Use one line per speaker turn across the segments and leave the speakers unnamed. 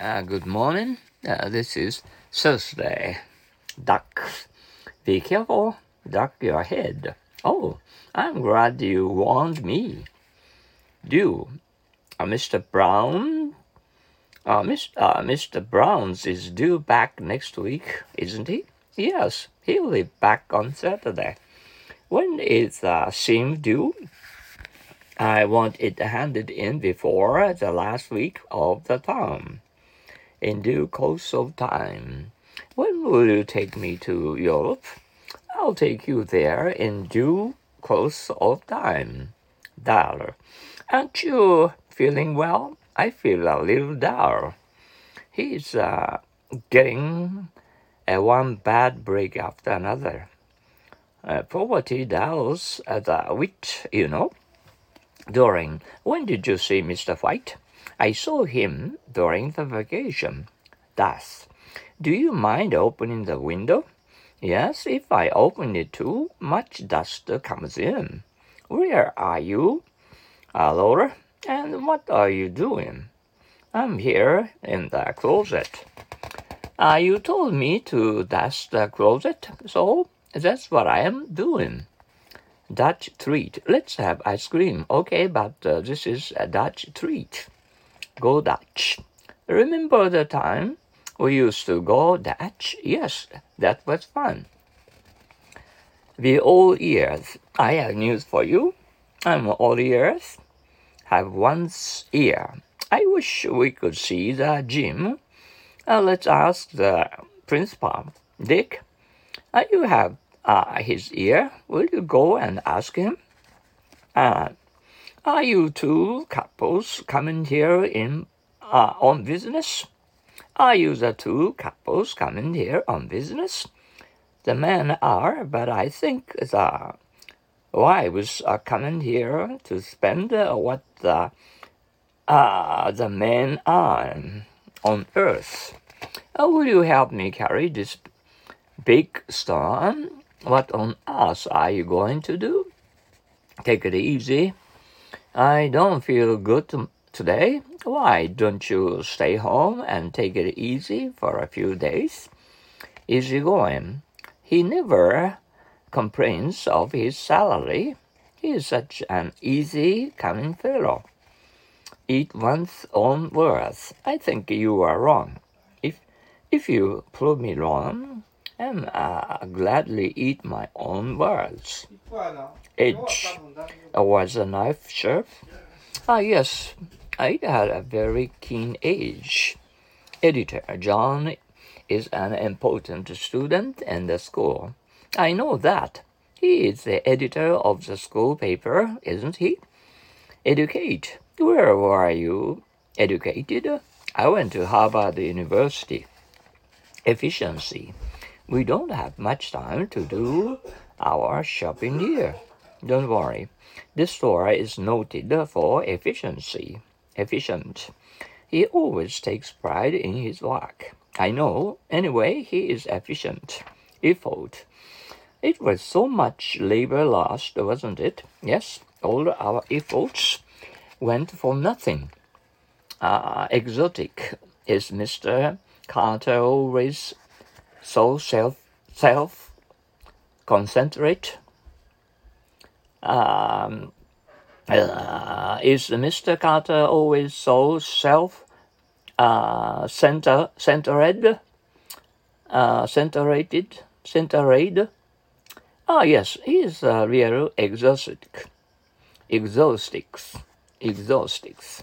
Uh, good morning. Uh, this is Thursday. Duck. Be careful. Duck your head. Oh, I'm glad you warned me. Do. Uh, Mr. Brown. Uh, Mr. Uh, Mr. Brown's is due back next week, isn't he? Yes, he'll be back on Saturday. When is the sim due? I want it handed in before the last week of the term in due course of time. When will you take me to Europe? I'll take you there in due course of time. Dull. Aren't you feeling well? I feel a little dull. He's uh, getting uh, one bad break after another. Uh, poverty dulls the wit, you know. During when did you see Mr. White? I saw him during the vacation. Thus, do you mind opening the window? Yes, if I open it too much dust comes in. Where are you? Uh, Laura, and what are you doing? I'm here in the closet. Uh, you told me to dust the closet, so that's what I am doing. Dutch treat. Let's have ice cream. Okay, but uh, this is a Dutch treat. Go Dutch. Remember the time we used to go Dutch? Yes, that was fun. The all ears. I have news for you. I'm all ears. Have one's ear. I wish we could see the gym. Uh, let's ask the principal. Dick, uh, you have uh, his ear. Will you go and ask him? Uh, are you two couples coming here in uh, on business? Are you the two couples coming here on business? The men are, but I think the wives are coming here to spend uh, what the uh, the men are on earth. Uh, will you help me carry this big stone? What on earth are you going to do? Take it easy. I don't feel good today. Why don't you stay home and take it easy for a few days? Easy going. He never complains of his salary. He is such an easy coming fellow. Eat one's own words. I think you are wrong. If if you prove me wrong, I'm uh, gladly eat my own words. H was a knife sharp? Ah, yes, I had a very keen age. Editor John is an important student in the school. I know that. He is the editor of the school paper, isn't he? Educate. Where were you educated? I went to Harvard University. Efficiency. We don't have much time to do our shopping here. Don't worry. This store is noted for efficiency. Efficient. He always takes pride in his work. I know. Anyway, he is efficient. Effort. It was so much labor lost, wasn't it? Yes, all our efforts went for nothing. Uh, exotic is Mr. Carter always so self self concentrate um, uh, is Mr. Carter always so self uh, center centered, uh, centered, centered? Ah, yes, he is a real exhaustic, exhaustics, exhaustics.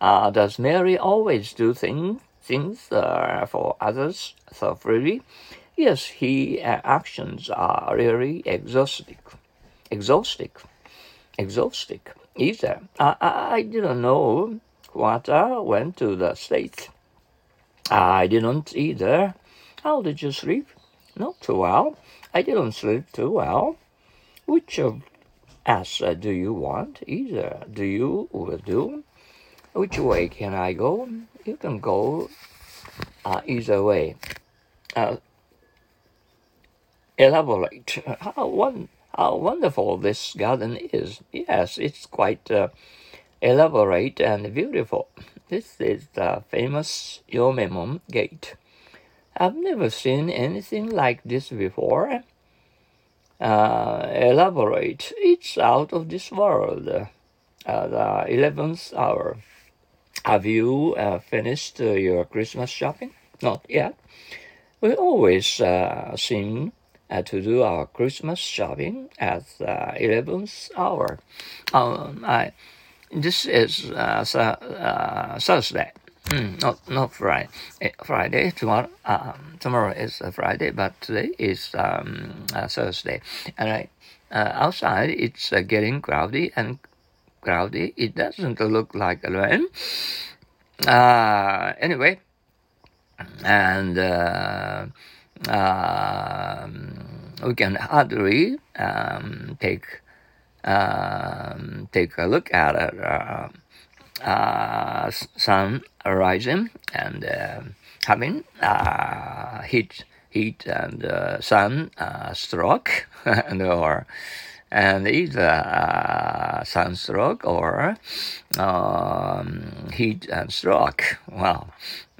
Uh, does Mary always do things things uh, for others so freely? Yes, he uh, actions are really exhaustic exhausting. Exhausting. Either. I, I, I didn't know Quata went to the States. I didn't either. How did you sleep? Not too well. I didn't sleep too well. Which of us uh, do you want? Either do you will do. Which way can I go? You can go uh, either way. Uh, elaborate. How one how wonderful this garden is. Yes, it's quite uh, elaborate and beautiful. This is the famous Yomeimon Gate. I've never seen anything like this before. Uh, elaborate. It's out of this world. Uh, the 11th hour. Have you uh, finished uh, your Christmas shopping? Not yet. We always uh, seem uh, to do our Christmas shopping at the 11th hour. Um, I, this is uh, uh, Thursday. Mm, not not Friday. Eh, Friday tomorrow. Um, tomorrow is a Friday, but today is um, Thursday. And I, uh, outside it's uh, getting cloudy and cloudy. It doesn't look like a rain. Uh, anyway, and uh, um, we can hardly um, take um, take a look at it. Uh, uh, sun rising and uh, having uh, heat heat and uh, sun uh, stroke and or and either uh, sunstroke or um, heat and stroke. Well,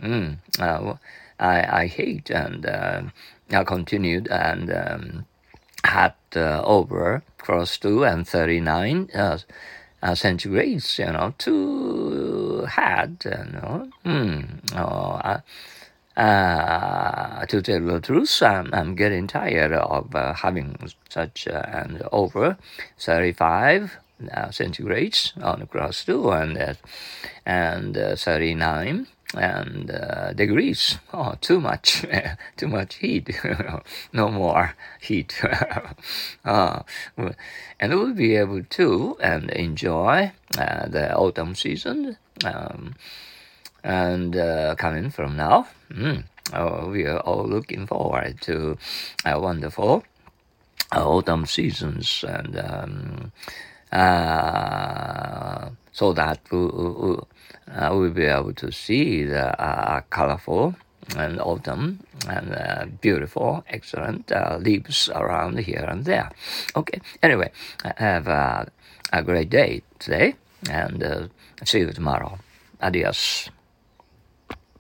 mm, uh, I, I hate and uh, I continued and um, had uh, over close two and 39 uh, uh, centigrades, you know, to had, you know, hmm, oh, uh, to tell the truth, I'm, I'm getting tired of uh, having such uh, and over 35 uh, centigrades on cross too, and uh, and uh, 39 and degrees. Oh, too much, too much heat. no more heat. uh, and we'll be able to and enjoy the autumn season. Um, and uh, coming from now, mm, oh, we are all looking forward to a wonderful autumn seasons and um, uh, so that we, we, uh, we'll be able to see the uh, colorful and autumn and uh, beautiful, excellent uh, leaves around here and there. Okay, anyway, have a great day today and uh, see you tomorrow. Adios.